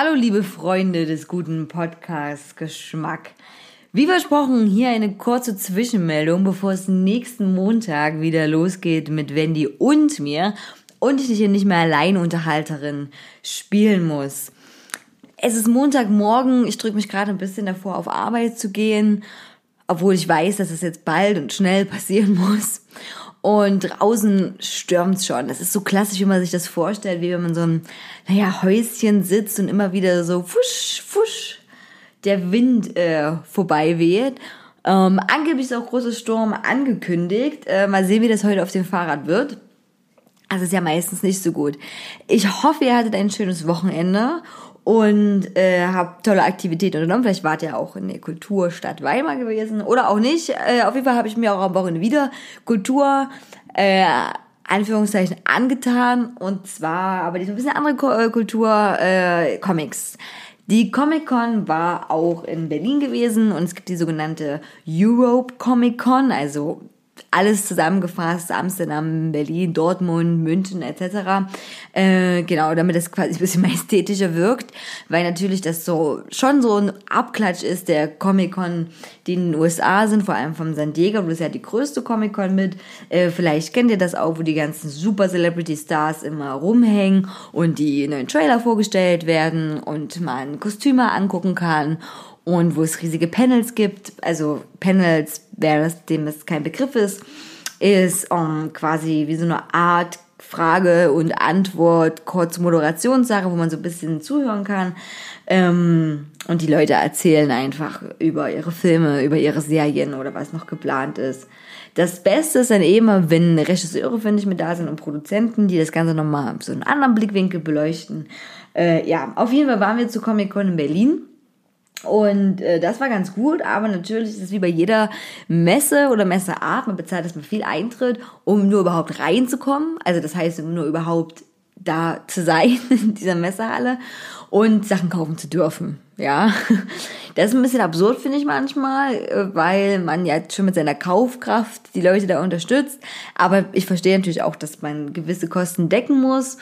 Hallo liebe Freunde des guten Podcasts Geschmack. Wie versprochen, hier eine kurze Zwischenmeldung, bevor es nächsten Montag wieder losgeht mit Wendy und mir und ich hier nicht mehr Alleinunterhalterin spielen muss. Es ist Montagmorgen, ich drücke mich gerade ein bisschen davor, auf Arbeit zu gehen, obwohl ich weiß, dass es jetzt bald und schnell passieren muss. Und draußen stürmt's schon. Das ist so klassisch, wie man sich das vorstellt, wie wenn man so ein, naja, Häuschen sitzt und immer wieder so fusch, fusch der Wind äh, vorbei weht. Ähm, angeblich ist auch großer Sturm angekündigt. Äh, mal sehen, wie das heute auf dem Fahrrad wird. Also ist ja meistens nicht so gut. Ich hoffe, ihr hattet ein schönes Wochenende und äh, habt tolle Aktivitäten unternommen. Vielleicht wart ihr auch in der Kulturstadt Weimar gewesen oder auch nicht. Äh, auf jeden Fall habe ich mir auch am Wochenende wieder Kultur äh, Anführungszeichen angetan und zwar aber die ein bisschen andere äh, Kultur äh, Comics. Die Comic Con war auch in Berlin gewesen und es gibt die sogenannte Europe Comic Con, also alles zusammengefasst, Amsterdam, Berlin, Dortmund, München etc. Äh, genau, damit es quasi ein bisschen majestätischer wirkt, weil natürlich das so schon so ein Abklatsch ist der Comic-Con, die in den USA sind, vor allem vom San Diego, das ist ja die größte Comic-Con mit. Äh, vielleicht kennt ihr das auch, wo die ganzen Super Celebrity Stars immer rumhängen und die neuen Trailer vorgestellt werden und man Kostüme angucken kann und wo es riesige Panels gibt. Also Panels, wer das, dem es kein Begriff ist, ist um, quasi wie so eine Art Frage und Antwort, kurz Moderationssache, wo man so ein bisschen zuhören kann. Ähm, und die Leute erzählen einfach über ihre Filme, über ihre Serien oder was noch geplant ist. Das Beste ist dann eben, wenn Regisseure, finde ich, mit da sind und Produzenten, die das Ganze nochmal so einen anderen Blickwinkel beleuchten. Äh, ja, auf jeden Fall waren wir zu Comic Con in Berlin. Und äh, das war ganz gut, aber natürlich ist es wie bei jeder Messe oder Messeart, man bezahlt erstmal viel Eintritt, um nur überhaupt reinzukommen. Also das heißt, um nur überhaupt da zu sein in dieser Messehalle und Sachen kaufen zu dürfen. Ja, das ist ein bisschen absurd, finde ich manchmal, äh, weil man ja schon mit seiner Kaufkraft die Leute da unterstützt. Aber ich verstehe natürlich auch, dass man gewisse Kosten decken muss.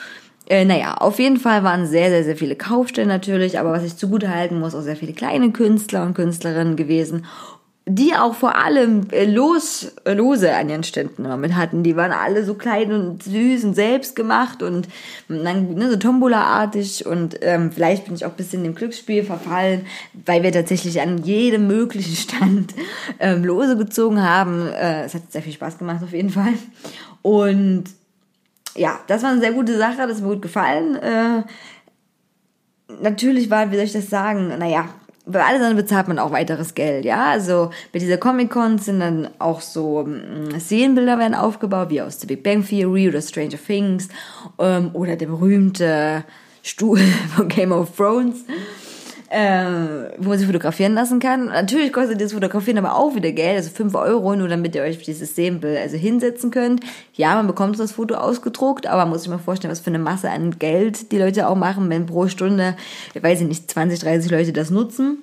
Äh, naja, auf jeden Fall waren sehr, sehr, sehr viele Kaufstellen natürlich, aber was ich zugute halten muss, auch sehr viele kleine Künstler und Künstlerinnen gewesen, die auch vor allem äh, Los, Lose an ihren Ständen immer mit hatten. Die waren alle so klein und süß und selbst gemacht und dann ne, so Tombola-artig und ähm, vielleicht bin ich auch ein bisschen dem Glücksspiel verfallen, weil wir tatsächlich an jedem möglichen Stand ähm, Lose gezogen haben. Äh, es hat sehr viel Spaß gemacht auf jeden Fall. Und ja, das war eine sehr gute Sache, das ist mir gut gefallen. Äh, natürlich war, wie soll ich das sagen, naja, bei alles andere bezahlt man auch weiteres Geld, ja. Also bei dieser Comic-Con sind dann auch so ähm, Szenenbilder werden aufgebaut, wie aus The Big Bang Theory oder Stranger Things ähm, oder der berühmte Stuhl von Game of Thrones äh, wo man sich fotografieren lassen kann. Natürlich kostet das Fotografieren aber auch wieder Geld, also 5 Euro, nur damit ihr euch dieses Szenenbild also hinsetzen könnt. Ja, man bekommt das Foto ausgedruckt, aber man muss sich mal vorstellen, was für eine Masse an Geld die Leute auch machen, wenn pro Stunde, ich weiß ich nicht, 20, 30 Leute das nutzen.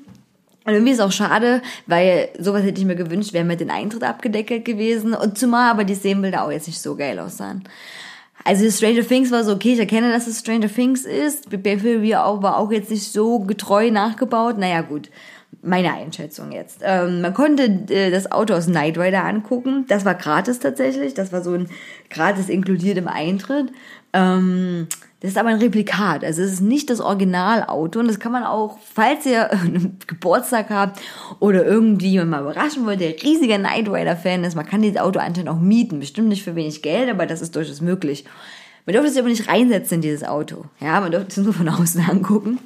Und irgendwie ist es auch schade, weil sowas hätte ich mir gewünscht, wäre mit den Eintritt abgedeckelt gewesen. Und zumal aber die Szenenbilder auch jetzt nicht so geil aussahen. Also Stranger Things war so, okay, ich erkenne, dass es Stranger Things ist. Big Theory war auch jetzt nicht so getreu nachgebaut. Naja, gut. Meine Einschätzung jetzt. Ähm, man konnte äh, das Auto aus Knight Rider angucken. Das war gratis tatsächlich. Das war so ein gratis inkludiert im Eintritt. Ähm, das ist aber ein Replikat, also es ist nicht das Originalauto und das kann man auch, falls ihr einen Geburtstag habt oder irgendwie mal überraschen wollt, der riesiger Night Rider Fan ist, man kann dieses Auto anscheinend auch mieten, bestimmt nicht für wenig Geld, aber das ist durchaus möglich. Man dürfte sich aber nicht reinsetzen in dieses Auto, ja, man dürfte es nur von außen angucken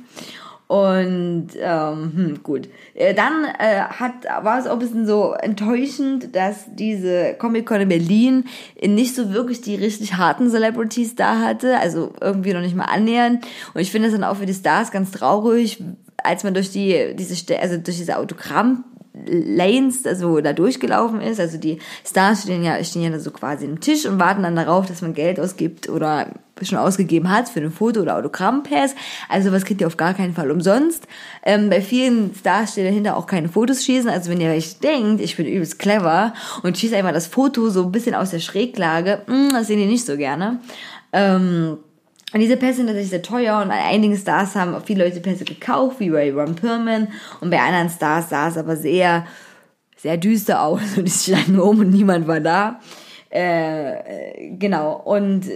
und ähm, hm, gut. Äh, dann äh, hat, war es auch ein bisschen so enttäuschend, dass diese Comic-Con in Berlin nicht so wirklich die richtig harten Celebrities da hatte. Also irgendwie noch nicht mal annähernd. Und ich finde es dann auch für die Stars ganz traurig, als man durch die, diese, also durch diese Autogramm Lanes, also da durchgelaufen ist. Also die Stars stehen ja, stehen ja so quasi am Tisch und warten dann darauf, dass man Geld ausgibt oder schon ausgegeben hat für ein Foto- oder Autogrammpass. Also was kriegt ihr auf gar keinen Fall umsonst. Ähm, bei vielen Stars steht dahinter auch keine Fotos schießen. Also wenn ihr euch denkt, ich bin übelst clever und schieße einfach das Foto so ein bisschen aus der Schräglage, mh, hm, das sehen die nicht so gerne. Ähm, Und diese Pässe sind tatsächlich sehr teuer und bei einigen Stars haben auch viele Leute Pässe gekauft, wie bei Ron Perlman. Und bei anderen Stars sah es aber sehr, sehr düster aus und die standen um und niemand war da. Äh, genau. Und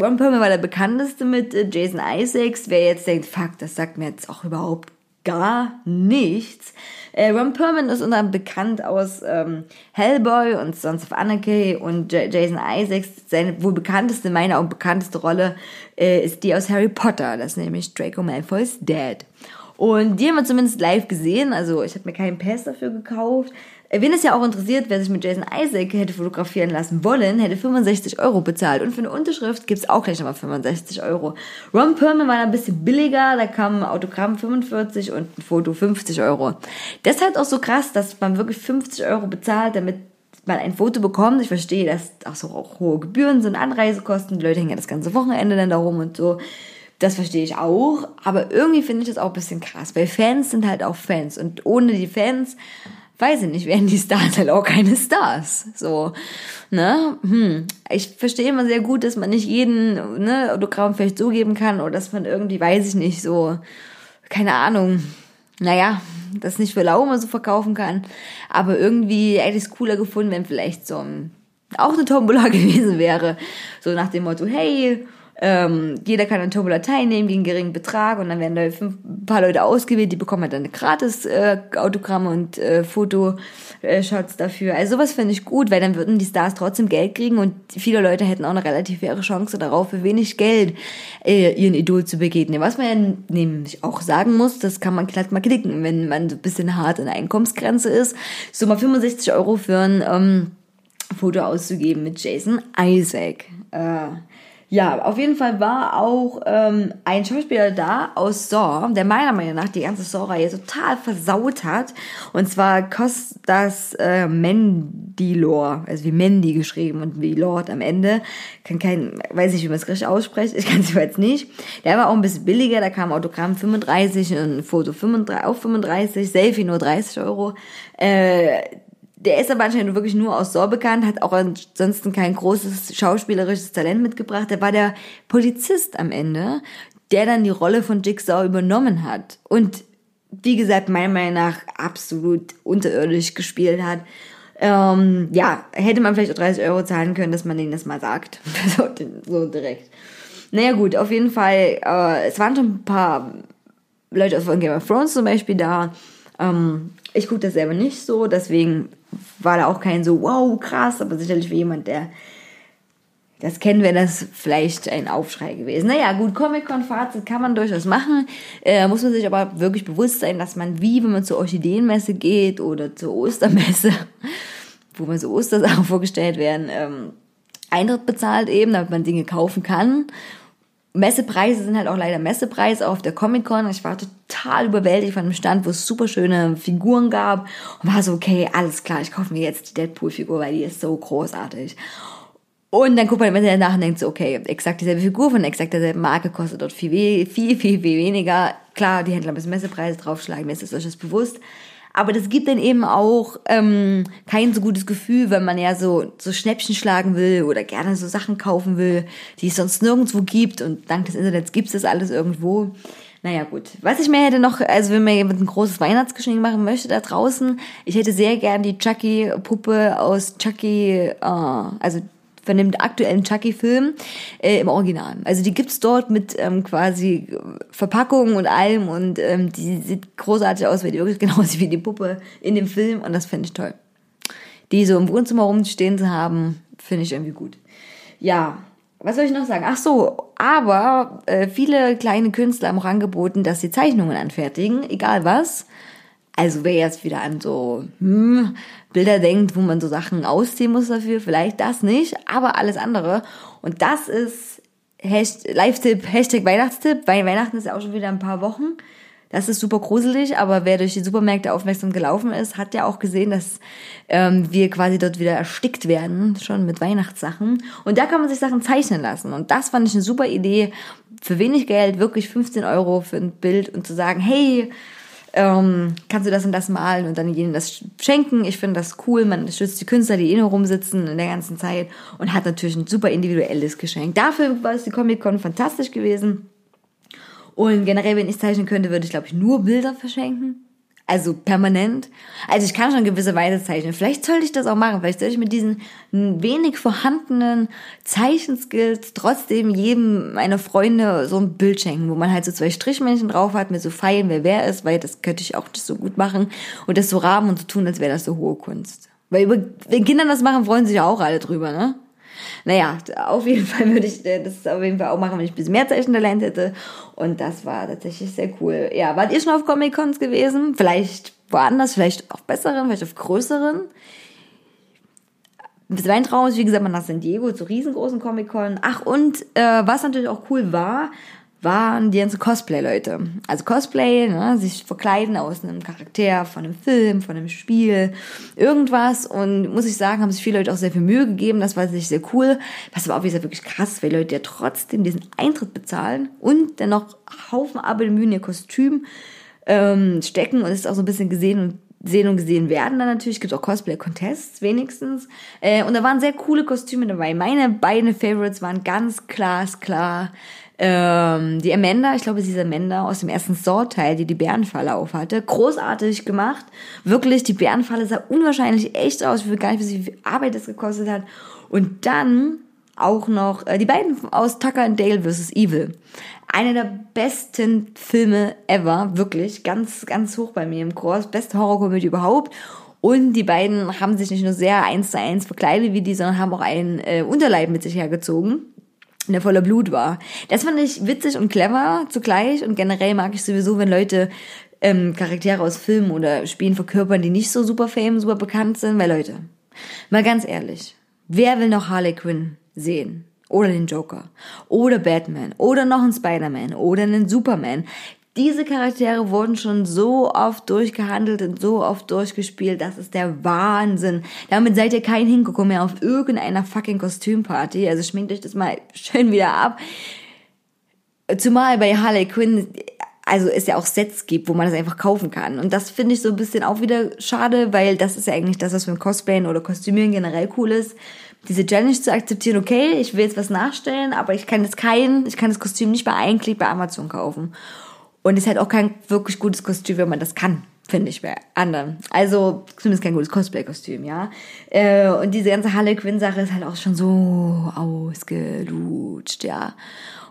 Ron Perlman war der bekannteste mit äh, Jason Isaacs. Wer jetzt denkt, fuck, das sagt mir jetzt auch überhaupt gar nichts. Äh, Ron Perlman ist unter anderem bekannt aus ähm, Hellboy und Sons of Anarchy und J Jason Isaacs. Seine wohl bekannteste, meine auch bekannteste Rolle äh, ist die aus Harry Potter. Das ist nämlich Draco Malfoy's Dad. Und die haben wir zumindest live gesehen. Also ich habe mir keinen Pass dafür gekauft. Wen es ja auch interessiert, wer sich mit Jason Isaac hätte fotografieren lassen wollen, hätte 65 Euro bezahlt. Und für eine Unterschrift gibt's auch gleich nochmal 65 Euro. Ron Perlman war ein bisschen billiger, da kam ein Autogramm 45 und ein Foto 50 Euro. Halt auch so krass, dass man wirklich 50 Euro bezahlt, damit man ein Foto bekommt. Ich verstehe, dass auch so auch hohe Gebühren sind, Anreisekosten. Die Leute hängen ja das ganze Wochenende dann da rum und so. Das verstehe ich auch. Aber irgendwie finde ich das auch ein bisschen krass, weil Fans sind halt auch Fans. Und ohne die Fans weiß ich nicht, wären die Stars halt auch keine Stars. So, ne? Hm. Ich verstehe immer sehr gut, dass man nicht jeden ne, Autogramm vielleicht so geben kann oder dass man irgendwie, weiß ich nicht, so, keine Ahnung, naja, das nicht für lau so verkaufen kann. Aber irgendwie hätte ich es cooler gefunden, wenn vielleicht so ein, auch eine Tombola gewesen wäre. So nach dem Motto, hey, ähm, jeder kann an Tombola teilnehmen gegen geringen Betrag und dann werden da fünf, ein paar Leute ausgewählt, die bekommen halt dann gratis äh, Autogramme und äh, Fotoshots dafür. Also sowas finde ich gut, weil dann würden die Stars trotzdem Geld kriegen und viele Leute hätten auch eine relativ faire Chance darauf, für wenig Geld äh, ihren Idol zu begegnen. Was man ja nämlich auch sagen muss, das kann man glatt mal klicken, wenn man so ein bisschen hart an der Einkommensgrenze ist. So mal 65 Euro für ein ähm, Foto auszugeben mit Jason Isaac. Äh, ja, auf jeden Fall war auch ähm, ein Schauspieler da aus Saw, der meiner Meinung nach die ganze Saw-Reihe total versaut hat. Und zwar Kostas äh, Mendilor, also wie Mandy geschrieben und wie Lord am Ende. Kann kein, weiß nicht, wie man es richtig ausspricht, ich kann es jetzt nicht. Der war auch ein bisschen billiger, da kam Autogramm 35 und ein Foto 35, auch 35, Selfie nur 30 Euro. Äh, der ist aber anscheinend wirklich nur aus Saw bekannt, hat auch ansonsten kein großes schauspielerisches Talent mitgebracht. Der war der Polizist am Ende, der dann die Rolle von Jigsaw übernommen hat. Und wie gesagt, meiner Meinung nach absolut unterirdisch gespielt hat. Ähm, ja, hätte man vielleicht auch 30 Euro zahlen können, dass man denen das mal sagt. so, so direkt. Naja gut, auf jeden Fall, äh, es waren schon ein paar Leute von Game of Thrones zum Beispiel da. Ähm, ich gucke das selber nicht so, deswegen war da auch kein so, wow, krass, aber sicherlich für jemand, der das kennen, wäre das vielleicht ein Aufschrei gewesen. Naja, gut, Comic-Con-Fazit kann man durchaus machen. Äh, muss man sich aber wirklich bewusst sein, dass man wie, wenn man zur Orchideenmesse geht oder zur Ostermesse, wo man so Ostersachen vorgestellt werden, ähm, Eintritt bezahlt eben, damit man Dinge kaufen kann. Messepreise sind halt auch leider Messepreise auf der Comic-Con. Ich war total überwältigt von einem Stand, wo es super schöne Figuren gab und war so, okay, alles klar, ich kaufe mir jetzt die Deadpool-Figur, weil die ist so großartig. Und dann guckt man immer nach und denkt so, okay, exakt dieselbe Figur von exakt derselben Marke kostet dort viel, viel, viel, viel weniger. Klar, die Händler müssen Messepreise draufschlagen, mir ist das durchaus bewusst. Aber das gibt dann eben auch ähm, kein so gutes Gefühl, wenn man ja so, so Schnäppchen schlagen will oder gerne so Sachen kaufen will, die es sonst nirgendwo gibt. Und dank des Internets gibt es das alles irgendwo. Naja, gut. Was ich mir hätte noch, also wenn mir jemand ein großes Weihnachtsgeschenk machen möchte da draußen, ich hätte sehr gern die Chucky-Puppe aus Chucky, äh, also von dem aktuellen Chucky-Film äh, im Original. Also die gibt's dort mit ähm, quasi Verpackung und allem und ähm, die sieht großartig aus, weil die wirklich genauso wie die Puppe in dem Film und das finde ich toll. Die so im Wohnzimmer rumstehen zu haben, finde ich irgendwie gut. Ja, was soll ich noch sagen? Ach so, aber äh, viele kleine Künstler haben auch angeboten, dass sie Zeichnungen anfertigen, egal was. Also wer jetzt wieder an so hm, Bilder denkt, wo man so Sachen ausziehen muss dafür, vielleicht das nicht, aber alles andere. Und das ist Live-Tipp, Hashtag Weihnachtstipp, weil Weihnachten ist ja auch schon wieder ein paar Wochen. Das ist super gruselig, aber wer durch die Supermärkte aufmerksam gelaufen ist, hat ja auch gesehen, dass ähm, wir quasi dort wieder erstickt werden, schon mit Weihnachtssachen. Und da kann man sich Sachen zeichnen lassen. Und das fand ich eine super Idee. Für wenig Geld, wirklich 15 Euro für ein Bild und zu sagen, hey, ähm, kannst du das und das malen und dann jenen das schenken. Ich finde das cool. Man unterstützt die Künstler, die eh nur rumsitzen in der ganzen Zeit und hat natürlich ein super individuelles Geschenk. Dafür war es die Comic-Con fantastisch gewesen. Und generell, wenn ich zeichnen könnte, würde ich, glaube ich, nur Bilder verschenken. Also permanent. Also ich kann schon gewisse Weise zeichnen. Vielleicht sollte ich das auch machen. Vielleicht sollte ich mit diesen wenig vorhandenen Zeichenskills trotzdem jedem meiner Freunde so ein Bild schenken, wo man halt so zwei Strichmännchen drauf hat mit so Pfeilen, wer wer ist, weil das könnte ich auch nicht so gut machen. Und das so rahmen und so tun, als wäre das so hohe Kunst. Weil wenn Kinder das machen, freuen sich ja auch alle drüber, ne? Naja, auf jeden Fall würde ich äh, das auf jeden Fall auch machen, wenn ich ein bisschen mehr Zeichentalent hätte. Und das war tatsächlich sehr cool. Ja, wart ihr schon auf Comic-Cons gewesen? Vielleicht woanders, vielleicht auf besseren, vielleicht auf größeren? Mein Traum ist, wie gesagt, mal nach San Diego zu riesengroßen Comic-Con. Ach, und äh, was natürlich auch cool war, waren die ganzen Cosplay-Leute. Also Cosplay, ne, sich verkleiden aus einem Charakter von einem Film, von einem Spiel, irgendwas. Und muss ich sagen, haben sich viele Leute auch sehr viel Mühe gegeben. Das war sich sehr cool. Was aber auch wieder wirklich krass, weil Leute ja trotzdem diesen Eintritt bezahlen und dann noch Haufen Arbeit in ihr Kostüm ähm, stecken und es ist auch so ein bisschen gesehen und sehen und gesehen werden dann natürlich. Gibt auch Cosplay-Contests wenigstens. Äh, und da waren sehr coole Kostüme dabei. Meine beiden Favorites waren ganz glasklar ähm, die Amanda, ich glaube, sie ist Amanda aus dem ersten Saw-Teil, die die Bärenfalle aufhatte. Großartig gemacht. Wirklich, die Bärenfalle sah unwahrscheinlich echt aus. Ich will gar nicht wissen, wie viel Arbeit das gekostet hat. Und dann auch noch äh, die beiden aus Tucker and Dale vs. Evil. Einer der besten Filme ever, wirklich, ganz, ganz hoch bei mir im Kurs. Beste Horrorkomödie überhaupt. Und die beiden haben sich nicht nur sehr eins zu eins verkleidet wie die, sondern haben auch einen äh, Unterleib mit sich hergezogen der voller Blut war. Das fand ich witzig und clever zugleich und generell mag ich sowieso, wenn Leute ähm, Charaktere aus Filmen oder Spielen verkörpern, die nicht so super fame, super bekannt sind, weil Leute, mal ganz ehrlich, wer will noch Harley Quinn sehen? Oder den Joker. Oder Batman. Oder noch einen Spider-Man. Oder einen Superman diese Charaktere wurden schon so oft durchgehandelt und so oft durchgespielt, das ist der Wahnsinn. Damit seid ihr kein Hingucker mehr auf irgendeiner fucking Kostümparty. Also schminkt euch das mal schön wieder ab. Zumal bei Harley Quinn, also es ja auch Sets gibt, wo man das einfach kaufen kann. Und das finde ich so ein bisschen auch wieder schade, weil das ist ja eigentlich das, was ein Cosplayen oder Kostümieren generell cool ist. Diese Challenge zu akzeptieren, okay, ich will jetzt was nachstellen, aber ich kann jetzt kein, ich kann das Kostüm nicht bei Einklick bei Amazon kaufen. Und ist halt auch kein wirklich gutes Kostüm, wenn man das kann, finde ich, bei anderen. Also zumindest kein gutes Cosplay-Kostüm, ja. Äh, und diese ganze Harley Quinn-Sache ist halt auch schon so ausgelutscht, ja.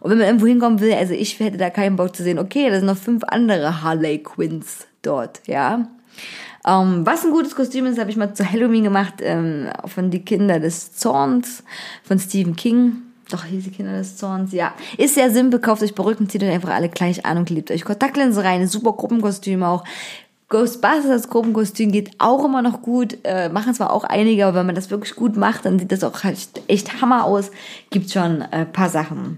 Und wenn man irgendwo hinkommen will, also ich hätte da keinen Bock zu sehen, okay, da sind noch fünf andere Harley Quinns dort, ja. Um, ähm, was ein gutes Kostüm ist, habe ich mal zu Halloween gemacht, ähm, von Die Kinder des Zorns von Stephen King. Doch, hier die Kinder des Zorns, ja. Ist sehr simpel, kauft euch Perücken, zieht euch einfach alle gleich an und liebt euch Kontaktlinsen rein, super Gruppenkostüm auch. Ghostbusters Gruppenkostüm geht auch immer noch gut, äh, machen zwar auch einige, aber wenn man das wirklich gut macht, dann sieht das auch halt echt Hammer aus. Gibt schon äh, paar Sachen,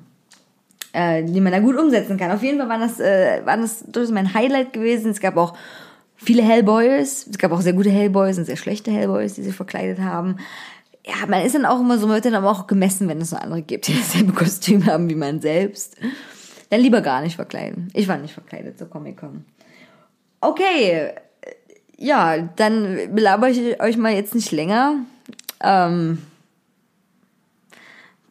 äh, die man da gut umsetzen kann. Auf jeden Fall war das, äh, war das durchaus mein Highlight gewesen. Es gab auch viele Hellboys, es gab auch sehr gute Hellboys und sehr schlechte Hellboys, die sich verkleidet haben ja, man ist dann auch immer so, man wird dann aber auch gemessen, wenn es noch andere gibt, die dasselbe Kostüm haben wie man selbst. Dann lieber gar nicht verkleiden. Ich war nicht verkleidet zur Comic-Con. Okay, ja, dann belabere ich euch mal jetzt nicht länger. Ähm,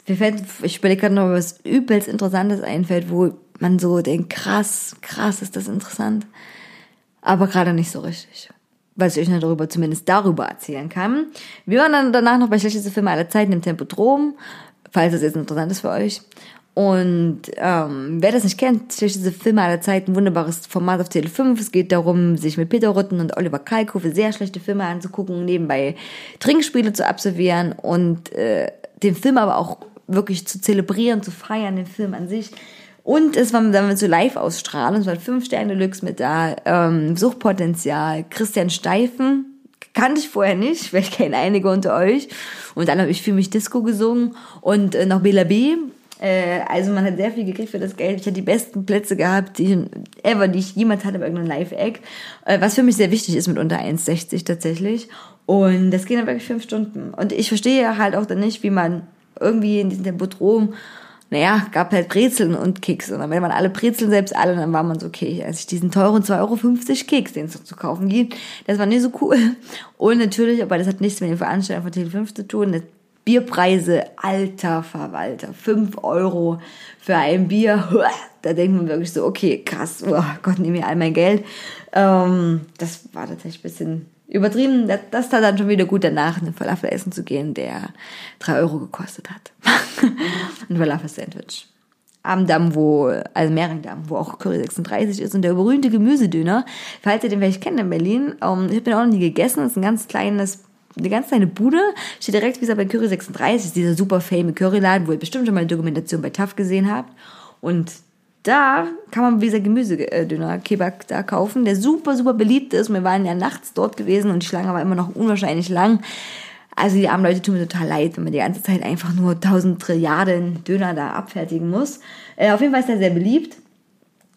fällt, ich überlege gerade noch, was übelst Interessantes einfällt, wo man so denkt, krass, krass ist das interessant. Aber gerade nicht so richtig was ich euch darüber, zumindest darüber erzählen kann. Wir waren dann danach noch bei schlechteste Filme aller Zeiten im Tempodrom, falls das jetzt interessant ist für euch. Und ähm, wer das nicht kennt, schlechteste Filme aller Zeiten, wunderbares Format auf Tele 5. Es geht darum, sich mit Peter Rutten und Oliver Kalkofe sehr schlechte Filme anzugucken, nebenbei Trinkspiele zu absolvieren und äh, den Film aber auch wirklich zu zelebrieren, zu feiern, den Film an sich. Und es war dann so Live-Ausstrahlung, es waren fünf Sterne Lux mit da, ähm, Suchtpotenzial, Christian Steifen, kannte ich vorher nicht, vielleicht kennen einige unter euch. Und dann habe ich für mich Disco gesungen und äh, noch Bela B. Äh, also man hat sehr viel gekriegt für das Geld. Ich hatte die besten Plätze gehabt, die ever, die ich jemals hatte bei irgendeinem Live-Act. Äh, was für mich sehr wichtig ist mit unter 1,60 tatsächlich. Und das ging dann wirklich fünf Stunden. Und ich verstehe halt auch dann nicht, wie man irgendwie in diesem Tempodrom naja, gab halt Brezeln und Keks. Und dann, wenn man alle Brezeln selbst alle, dann war man so, okay, als ich diesen teuren 2,50 Euro Keks, den es zu kaufen gibt, das war nicht so cool. Und natürlich, aber das hat nichts mit den Veranstaltungen von Tele5 zu tun, Bierpreise, alter Verwalter, 5 Euro für ein Bier, da denkt man wirklich so, okay, krass, oh Gott, nehme mir all mein Geld. Ähm, das war tatsächlich ein bisschen übertrieben. Das, tat dann schon wieder gut danach, einen Falafel essen zu gehen, der 3 Euro gekostet hat. ein Falafel-Sandwich. Am Damm, wo, also Mehringdamm, wo auch Curry 36 ist und der berühmte Gemüsedöner, falls ihr den vielleicht kennt in Berlin, ähm, ich habe den auch noch nie gegessen, das ist ein ganz kleines eine ganz kleine Bude, steht direkt wie bei Curry 36, dieser super fame Curryladen, wo ihr bestimmt schon mal eine Dokumentation bei TAF gesehen habt. Und da kann man dieser Gemüsedöner Kebab da kaufen, der super, super beliebt ist. Wir waren ja nachts dort gewesen und die Schlange war immer noch unwahrscheinlich lang. Also die armen Leute tun mir total leid, wenn man die ganze Zeit einfach nur tausend Trilliarden Döner da abfertigen muss. Äh, auf jeden Fall ist er sehr beliebt.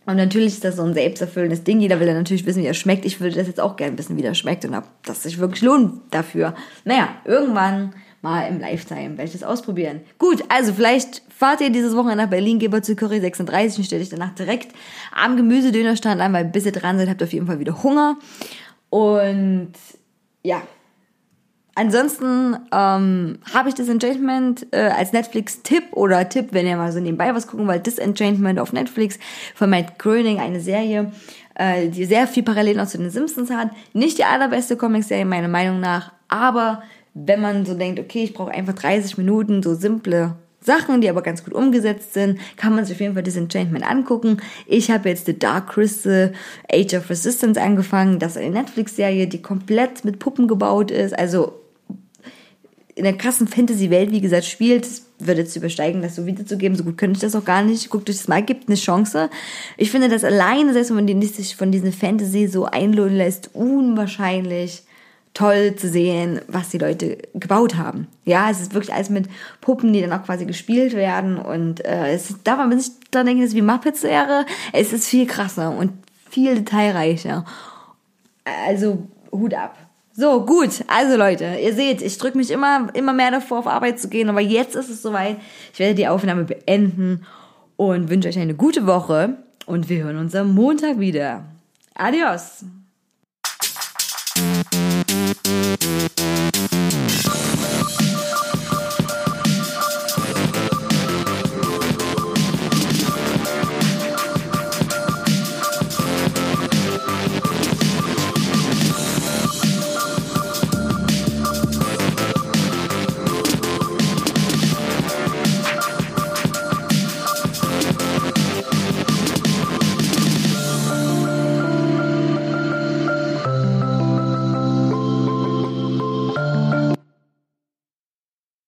Und natürlich ist das so ein selbsterfüllendes Ding. Jeder will ja natürlich wissen, wie er schmeckt. Ich würde das jetzt auch gerne wissen, wie der schmeckt und ob das sich wirklich lohnt dafür. Naja, irgendwann mal im Lifetime werde ich das ausprobieren. Gut, also vielleicht fahrt ihr dieses Wochenende nach Berlin, geht mal zu Curry 36 und stellt euch danach direkt am Gemüsedönerstand an, weil bis ihr dran seid, habt ihr auf jeden Fall wieder Hunger. Und ja, Ansonsten ähm, habe ich Disenchantment äh, als Netflix-Tipp oder Tipp, wenn ihr mal so nebenbei was gucken wollt, Disenchantment auf Netflix von Matt Groening, eine Serie, äh, die sehr viel parallel noch zu den Simpsons hat. Nicht die allerbeste Comic-Serie meiner Meinung nach, aber wenn man so denkt, okay, ich brauche einfach 30 Minuten, so simple Sachen, die aber ganz gut umgesetzt sind, kann man sich auf jeden Fall Disenchantment angucken. Ich habe jetzt The Dark Crystal Age of Resistance angefangen. Das ist eine Netflix-Serie, die komplett mit Puppen gebaut ist. Also in der krassen Fantasy-Welt, wie gesagt, spielt, würde jetzt übersteigen, das so wiederzugeben. So gut könnte ich das auch gar nicht. Guckt euch das mal, gibt eine Chance. Ich finde das alleine, selbst wenn man sich von dieser Fantasy so einlohnen lässt, unwahrscheinlich toll zu sehen, was die Leute gebaut haben. Ja, es ist wirklich alles mit Puppen, die dann auch quasi gespielt werden und äh, es darf man sich dran denken, dass es wie Muppets wäre. Es ist viel krasser und viel detailreicher. Also Hut ab. So, gut. Also Leute, ihr seht, ich drücke mich immer, immer mehr davor, auf Arbeit zu gehen, aber jetzt ist es soweit. Ich werde die Aufnahme beenden und wünsche euch eine gute Woche und wir hören uns am Montag wieder. Adios.